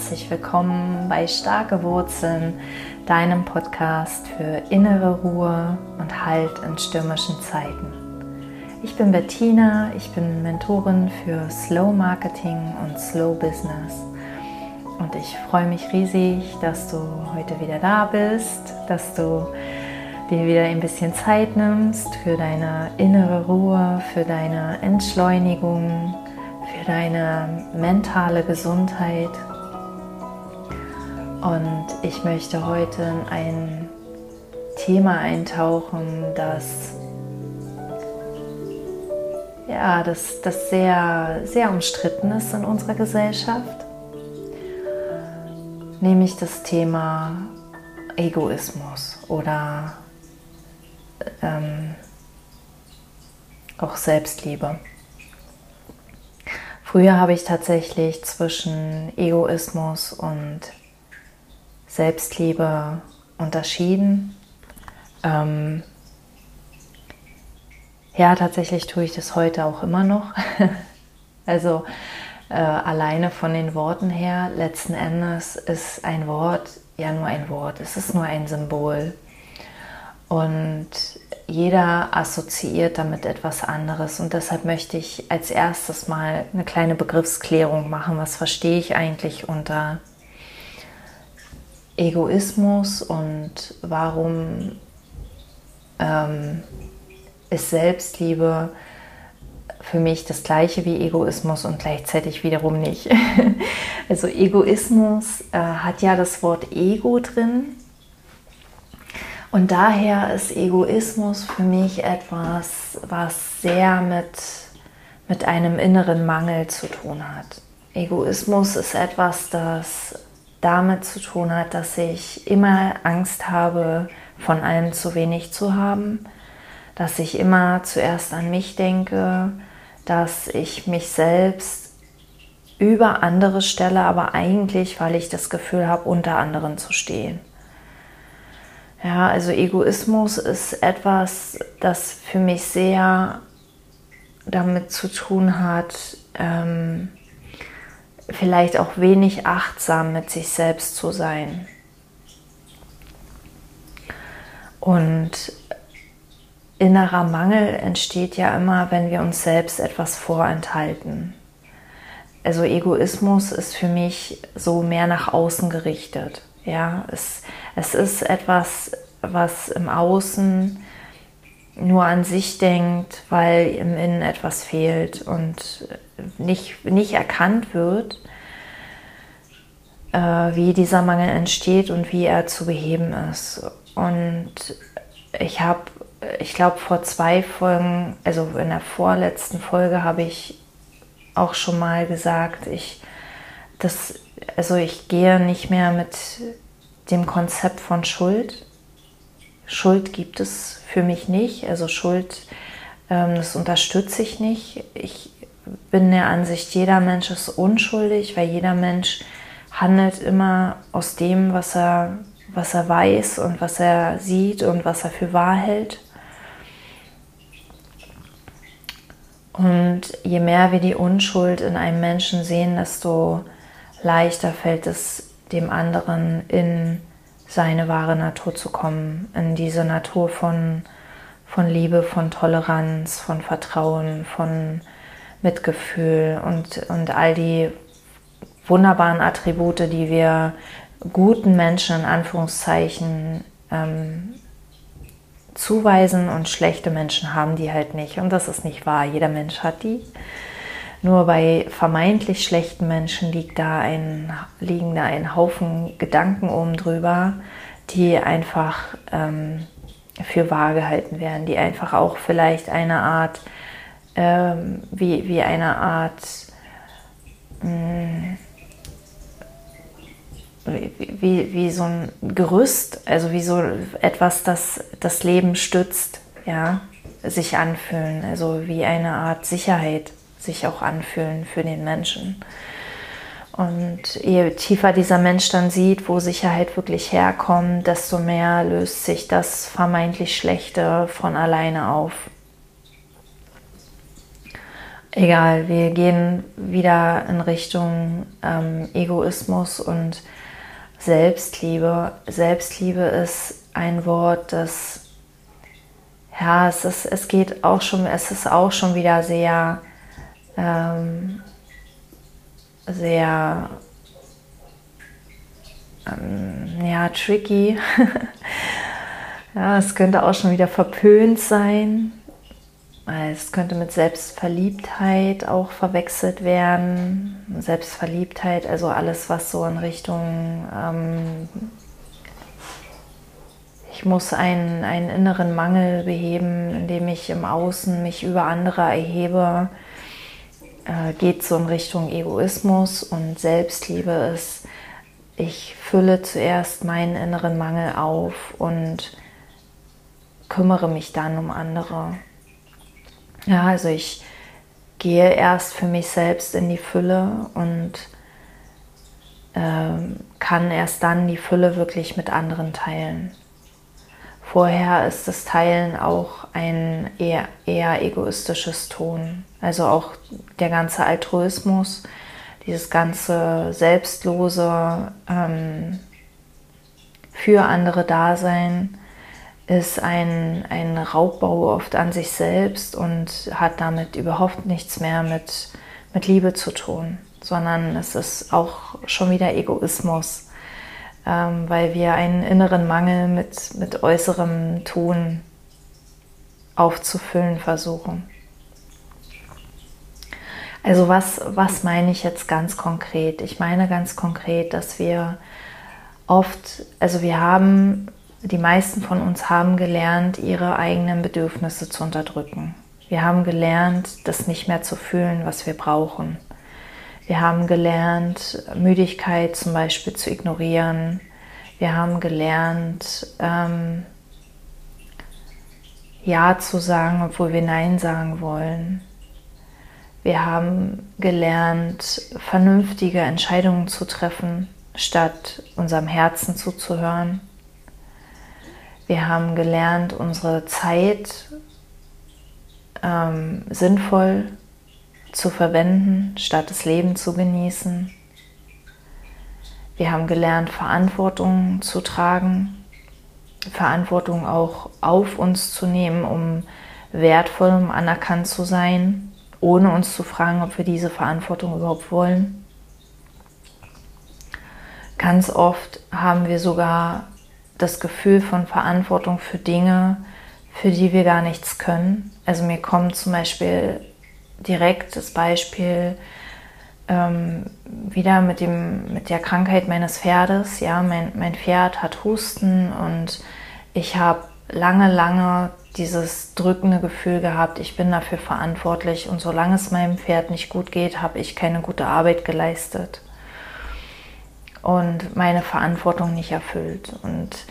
herzlich willkommen bei Starke Wurzeln, deinem Podcast für innere Ruhe und Halt in stürmischen Zeiten. Ich bin Bettina, ich bin Mentorin für Slow Marketing und Slow Business. Und ich freue mich riesig, dass du heute wieder da bist, dass du dir wieder ein bisschen Zeit nimmst für deine innere Ruhe, für deine Entschleunigung, für deine mentale Gesundheit. Und ich möchte heute in ein Thema eintauchen, das ja, das, das sehr, sehr umstritten ist in unserer Gesellschaft, nämlich das Thema Egoismus oder ähm, auch Selbstliebe. Früher habe ich tatsächlich zwischen Egoismus und Selbstliebe unterschieden. Ähm, ja, tatsächlich tue ich das heute auch immer noch. also äh, alleine von den Worten her, letzten Endes ist ein Wort ja nur ein Wort, es ist nur ein Symbol. Und jeder assoziiert damit etwas anderes. Und deshalb möchte ich als erstes mal eine kleine Begriffsklärung machen. Was verstehe ich eigentlich unter Egoismus und warum ähm, ist Selbstliebe für mich das gleiche wie Egoismus und gleichzeitig wiederum nicht. also Egoismus äh, hat ja das Wort Ego drin und daher ist Egoismus für mich etwas, was sehr mit, mit einem inneren Mangel zu tun hat. Egoismus ist etwas, das damit zu tun hat, dass ich immer Angst habe, von allem zu wenig zu haben, dass ich immer zuerst an mich denke, dass ich mich selbst über andere stelle, aber eigentlich, weil ich das Gefühl habe, unter anderen zu stehen. Ja, also Egoismus ist etwas, das für mich sehr damit zu tun hat, ähm, vielleicht auch wenig achtsam mit sich selbst zu sein. Und innerer Mangel entsteht ja immer, wenn wir uns selbst etwas vorenthalten. Also Egoismus ist für mich so mehr nach außen gerichtet. Ja, es, es ist etwas, was im Außen nur an sich denkt, weil im Innen etwas fehlt und nicht, nicht erkannt wird, äh, wie dieser Mangel entsteht und wie er zu beheben ist. Und ich habe, ich glaube, vor zwei Folgen, also in der vorletzten Folge habe ich auch schon mal gesagt, ich, das also ich gehe nicht mehr mit dem Konzept von Schuld. Schuld gibt es für mich nicht. Also Schuld, ähm, das unterstütze ich nicht. Ich bin der Ansicht, jeder Mensch ist unschuldig, weil jeder Mensch handelt immer aus dem, was er, was er weiß und was er sieht und was er für wahr hält. Und je mehr wir die Unschuld in einem Menschen sehen, desto leichter fällt es dem anderen in seine wahre Natur zu kommen, in diese Natur von, von Liebe, von Toleranz, von Vertrauen, von Mitgefühl und, und all die wunderbaren Attribute, die wir guten Menschen in Anführungszeichen ähm, zuweisen und schlechte Menschen haben die halt nicht. Und das ist nicht wahr. Jeder Mensch hat die. Nur bei vermeintlich schlechten Menschen liegt da ein, liegen da ein Haufen Gedanken oben drüber, die einfach ähm, für wahr gehalten werden, die einfach auch vielleicht eine Art, ähm, wie, wie eine Art, mh, hm, wie, wie so ein Gerüst, also wie so etwas, das das Leben stützt, ja, sich anfühlen, also wie eine Art Sicherheit sich auch anfühlen für den Menschen. Und je tiefer dieser Mensch dann sieht, wo Sicherheit wirklich herkommt, desto mehr löst sich das vermeintlich Schlechte von alleine auf. egal, wir gehen wieder in Richtung ähm, Egoismus und Selbstliebe. Selbstliebe ist ein Wort, das ja, es, ist, es geht auch schon, es ist auch schon wieder sehr, ähm, sehr ähm, ja, tricky. ja, es könnte auch schon wieder verpönt sein. Es könnte mit Selbstverliebtheit auch verwechselt werden. Selbstverliebtheit, also alles, was so in Richtung, ähm, ich muss einen, einen inneren Mangel beheben, indem ich im Außen mich über andere erhebe, äh, geht so in Richtung Egoismus und Selbstliebe ist, ich fülle zuerst meinen inneren Mangel auf und kümmere mich dann um andere. Ja, also ich gehe erst für mich selbst in die Fülle und äh, kann erst dann die Fülle wirklich mit anderen teilen. Vorher ist das Teilen auch ein eher, eher egoistisches Ton. Also auch der ganze Altruismus, dieses ganze selbstlose ähm, für andere Dasein ist ein, ein Raubbau oft an sich selbst und hat damit überhaupt nichts mehr mit, mit Liebe zu tun, sondern es ist auch schon wieder Egoismus, ähm, weil wir einen inneren Mangel mit, mit äußerem Tun aufzufüllen versuchen. Also was, was meine ich jetzt ganz konkret? Ich meine ganz konkret, dass wir oft, also wir haben die meisten von uns haben gelernt, ihre eigenen Bedürfnisse zu unterdrücken. Wir haben gelernt, das nicht mehr zu fühlen, was wir brauchen. Wir haben gelernt, Müdigkeit zum Beispiel zu ignorieren. Wir haben gelernt, ähm, Ja zu sagen, obwohl wir Nein sagen wollen. Wir haben gelernt, vernünftige Entscheidungen zu treffen, statt unserem Herzen zuzuhören. Wir haben gelernt, unsere Zeit ähm, sinnvoll zu verwenden, statt das Leben zu genießen. Wir haben gelernt, Verantwortung zu tragen, Verantwortung auch auf uns zu nehmen, um wertvoll, um anerkannt zu sein, ohne uns zu fragen, ob wir diese Verantwortung überhaupt wollen. Ganz oft haben wir sogar das Gefühl von Verantwortung für Dinge, für die wir gar nichts können. Also mir kommt zum Beispiel direkt das Beispiel ähm, wieder mit, dem, mit der Krankheit meines Pferdes. Ja, mein, mein Pferd hat Husten und ich habe lange, lange dieses drückende Gefühl gehabt, ich bin dafür verantwortlich und solange es meinem Pferd nicht gut geht, habe ich keine gute Arbeit geleistet und meine Verantwortung nicht erfüllt. Und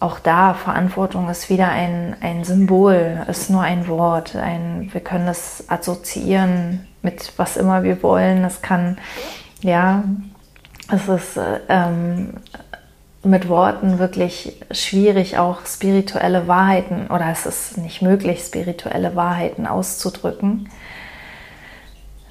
auch da, Verantwortung ist wieder ein, ein Symbol, ist nur ein Wort. Ein, wir können das assoziieren mit was immer wir wollen. Es kann, ja, es ist ähm, mit Worten wirklich schwierig, auch spirituelle Wahrheiten, oder es ist nicht möglich, spirituelle Wahrheiten auszudrücken.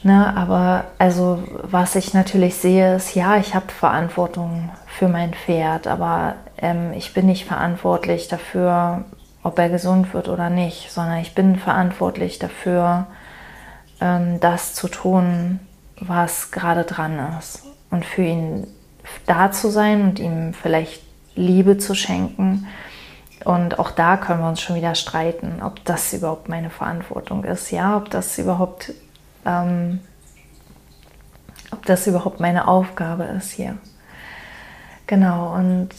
Ne, aber also was ich natürlich sehe, ist, ja, ich habe Verantwortung für mein Pferd, aber ähm, ich bin nicht verantwortlich dafür, ob er gesund wird oder nicht, sondern ich bin verantwortlich dafür, ähm, das zu tun, was gerade dran ist. Und für ihn da zu sein und ihm vielleicht Liebe zu schenken. Und auch da können wir uns schon wieder streiten, ob das überhaupt meine Verantwortung ist, ja, ob das überhaupt ähm, ob das überhaupt meine Aufgabe ist hier. Genau, und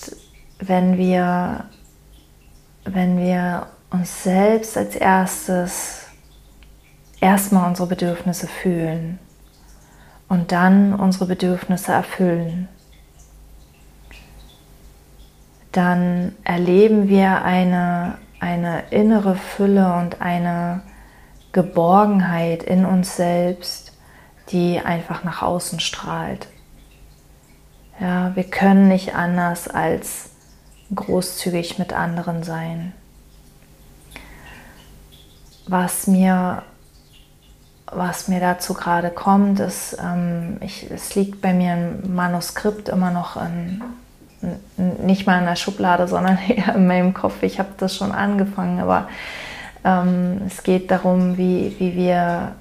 wenn wir, wenn wir uns selbst als erstes erstmal unsere Bedürfnisse fühlen und dann unsere Bedürfnisse erfüllen, dann erleben wir eine, eine innere Fülle und eine Geborgenheit in uns selbst, die einfach nach außen strahlt. Ja, wir können nicht anders als großzügig mit anderen sein. Was mir was mir dazu gerade kommt, ist, ähm, ich, es liegt bei mir ein Manuskript immer noch in, nicht mal in der Schublade, sondern eher in meinem Kopf. Ich habe das schon angefangen, aber ähm, es geht darum, wie, wie, wir,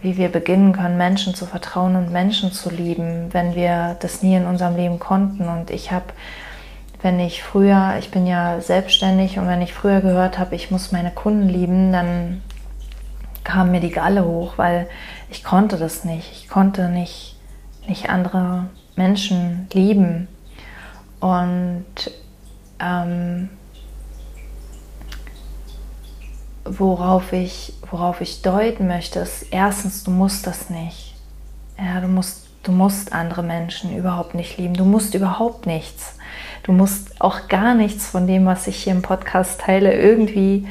wie wir beginnen können, Menschen zu vertrauen und Menschen zu lieben, wenn wir das nie in unserem Leben konnten. Und ich habe, wenn ich früher, ich bin ja selbstständig und wenn ich früher gehört habe, ich muss meine Kunden lieben, dann kam mir die Galle hoch, weil ich konnte das nicht. Ich konnte nicht, nicht andere Menschen lieben. Und ähm, worauf, ich, worauf ich deuten möchte, ist erstens, du musst das nicht. Ja, du musst, du musst andere Menschen überhaupt nicht lieben. Du musst überhaupt nichts. Du musst auch gar nichts von dem, was ich hier im Podcast teile, irgendwie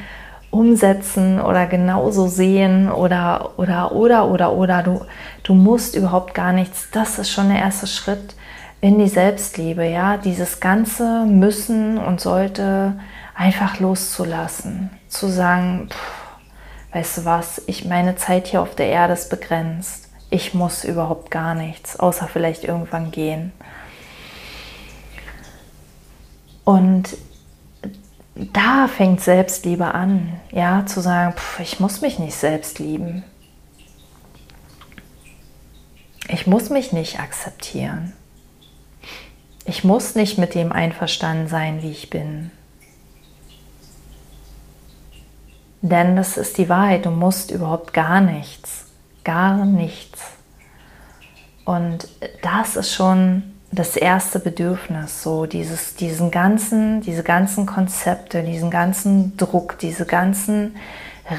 umsetzen oder genauso sehen oder oder oder oder oder du, du musst überhaupt gar nichts. Das ist schon der erste Schritt in die Selbstliebe, ja, dieses ganze müssen und sollte einfach loszulassen, zu sagen, pff, weißt du was, ich meine Zeit hier auf der Erde ist begrenzt. Ich muss überhaupt gar nichts, außer vielleicht irgendwann gehen. Und da fängt Selbstliebe an, ja, zu sagen, pff, ich muss mich nicht selbst lieben. Ich muss mich nicht akzeptieren. Ich muss nicht mit dem einverstanden sein, wie ich bin. Denn das ist die Wahrheit, du musst überhaupt gar nichts, gar nichts. Und das ist schon das erste Bedürfnis, so dieses, diesen ganzen, diese ganzen Konzepte, diesen ganzen Druck, diese ganzen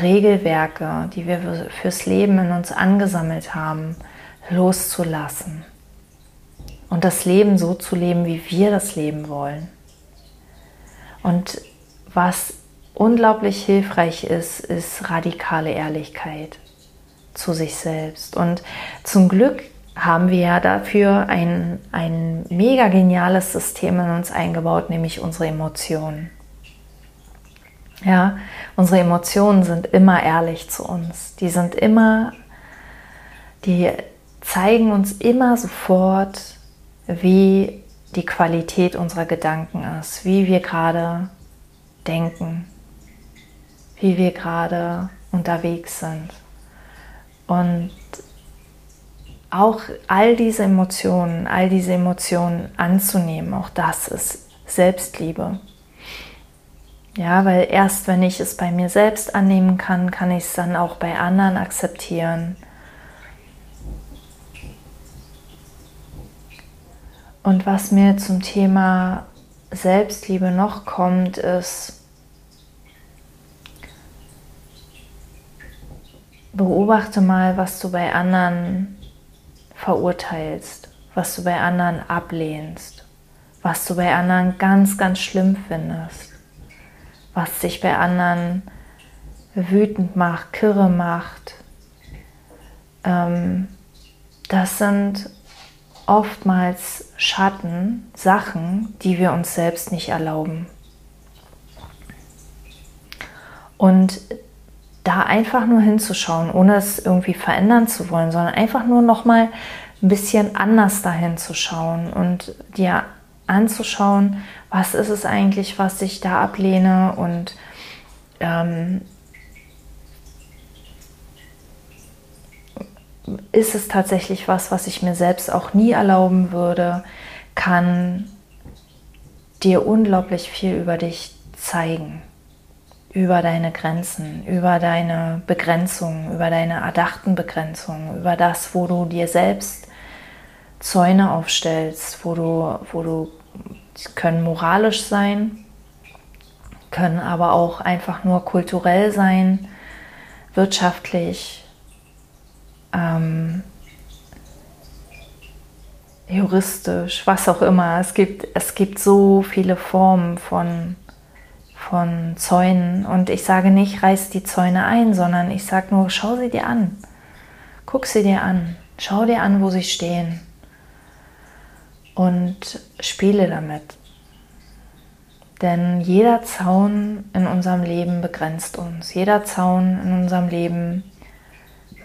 Regelwerke, die wir fürs Leben in uns angesammelt haben, loszulassen. Und das Leben so zu leben, wie wir das leben wollen. Und was unglaublich hilfreich ist, ist radikale Ehrlichkeit zu sich selbst. Und zum Glück haben wir ja dafür ein, ein mega geniales System in uns eingebaut, nämlich unsere Emotionen. Ja, unsere Emotionen sind immer ehrlich zu uns. Die sind immer, die zeigen uns immer sofort, wie die Qualität unserer Gedanken ist, wie wir gerade denken, wie wir gerade unterwegs sind. Und auch all diese Emotionen, all diese Emotionen anzunehmen, auch das ist Selbstliebe. Ja, weil erst wenn ich es bei mir selbst annehmen kann, kann ich es dann auch bei anderen akzeptieren. Und was mir zum Thema Selbstliebe noch kommt, ist, beobachte mal, was du bei anderen verurteilst, was du bei anderen ablehnst, was du bei anderen ganz, ganz schlimm findest, was dich bei anderen wütend macht, kirre macht. Ähm, das sind oftmals Schatten, Sachen, die wir uns selbst nicht erlauben. Und da einfach nur hinzuschauen, ohne es irgendwie verändern zu wollen, sondern einfach nur noch mal ein bisschen anders dahin zu schauen und dir anzuschauen, was ist es eigentlich, was ich da ablehne und ähm, ist es tatsächlich was, was ich mir selbst auch nie erlauben würde, kann dir unglaublich viel über dich zeigen. Über deine Grenzen, über deine Begrenzungen, über deine erdachten Begrenzungen, über das, wo du dir selbst Zäune aufstellst, wo du, wo du können moralisch sein, können aber auch einfach nur kulturell sein, wirtschaftlich, ähm, juristisch, was auch immer. Es gibt, es gibt so viele Formen von von Zäunen. Und ich sage nicht, reiß die Zäune ein, sondern ich sage nur, schau sie dir an. Guck sie dir an. Schau dir an, wo sie stehen. Und spiele damit. Denn jeder Zaun in unserem Leben begrenzt uns. Jeder Zaun in unserem Leben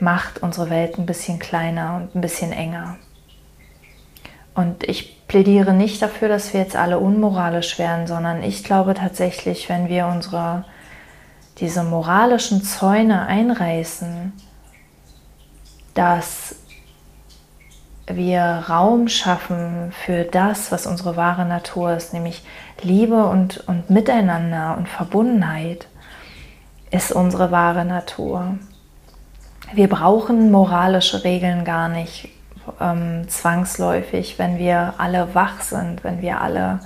macht unsere Welt ein bisschen kleiner und ein bisschen enger. Und ich plädiere nicht dafür, dass wir jetzt alle unmoralisch werden, sondern ich glaube tatsächlich, wenn wir unsere diese moralischen Zäune einreißen, dass wir Raum schaffen für das, was unsere wahre Natur ist, nämlich Liebe und, und Miteinander und Verbundenheit, ist unsere wahre Natur. Wir brauchen moralische Regeln gar nicht ähm, zwangsläufig, wenn wir alle wach sind, wenn wir alle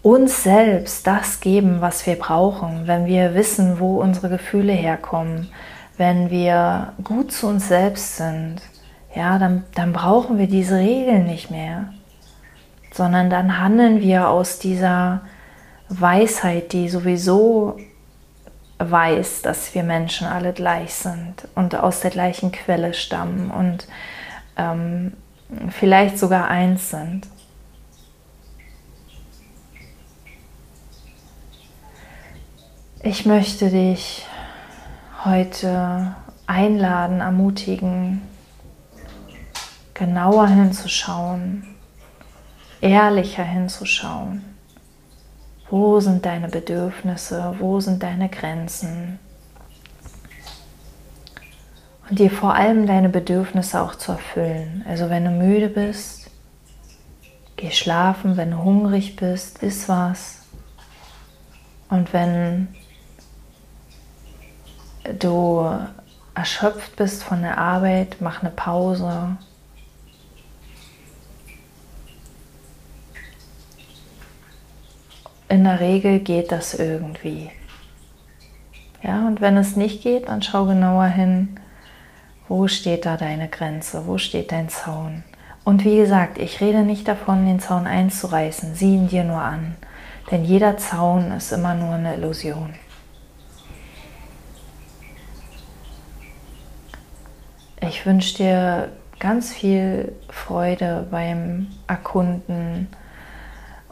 uns selbst das geben, was wir brauchen, wenn wir wissen, wo unsere Gefühle herkommen, wenn wir gut zu uns selbst sind, ja, dann, dann brauchen wir diese Regeln nicht mehr, sondern dann handeln wir aus dieser Weisheit, die sowieso weiß, dass wir Menschen alle gleich sind und aus der gleichen Quelle stammen und ähm, vielleicht sogar eins sind. Ich möchte dich heute einladen, ermutigen, genauer hinzuschauen, ehrlicher hinzuschauen. Wo sind deine Bedürfnisse? Wo sind deine Grenzen? Und dir vor allem deine Bedürfnisse auch zu erfüllen. Also wenn du müde bist, geh schlafen. Wenn du hungrig bist, iss was. Und wenn du erschöpft bist von der Arbeit, mach eine Pause. In der Regel geht das irgendwie. Ja, und wenn es nicht geht, dann schau genauer hin, wo steht da deine Grenze, wo steht dein Zaun. Und wie gesagt, ich rede nicht davon, den Zaun einzureißen, sieh ihn dir nur an. Denn jeder Zaun ist immer nur eine Illusion. Ich wünsche dir ganz viel Freude beim Erkunden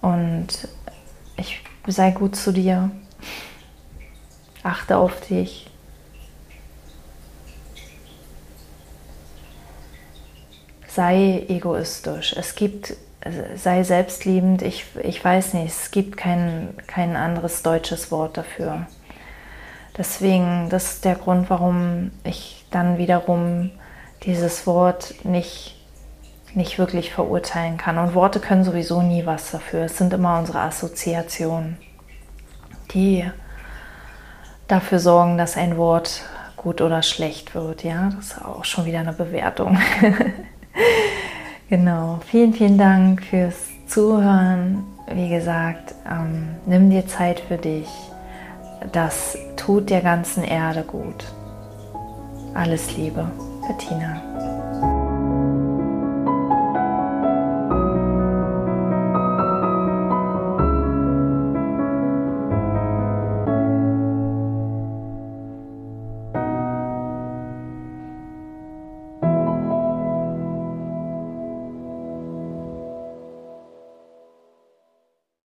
und ich sei gut zu dir. Achte auf dich. Sei egoistisch. Es gibt, sei selbstliebend. Ich, ich weiß nicht, es gibt kein, kein anderes deutsches Wort dafür. Deswegen, das ist der Grund, warum ich dann wiederum dieses Wort nicht, nicht wirklich verurteilen kann. Und Worte können sowieso nie was dafür. Es sind immer unsere Assoziationen, die dafür sorgen, dass ein Wort gut oder schlecht wird. Ja, das ist auch schon wieder eine Bewertung. genau. Vielen, vielen Dank fürs Zuhören. Wie gesagt, ähm, nimm dir Zeit für dich. Das tut der ganzen Erde gut. Alles Liebe. Bettina.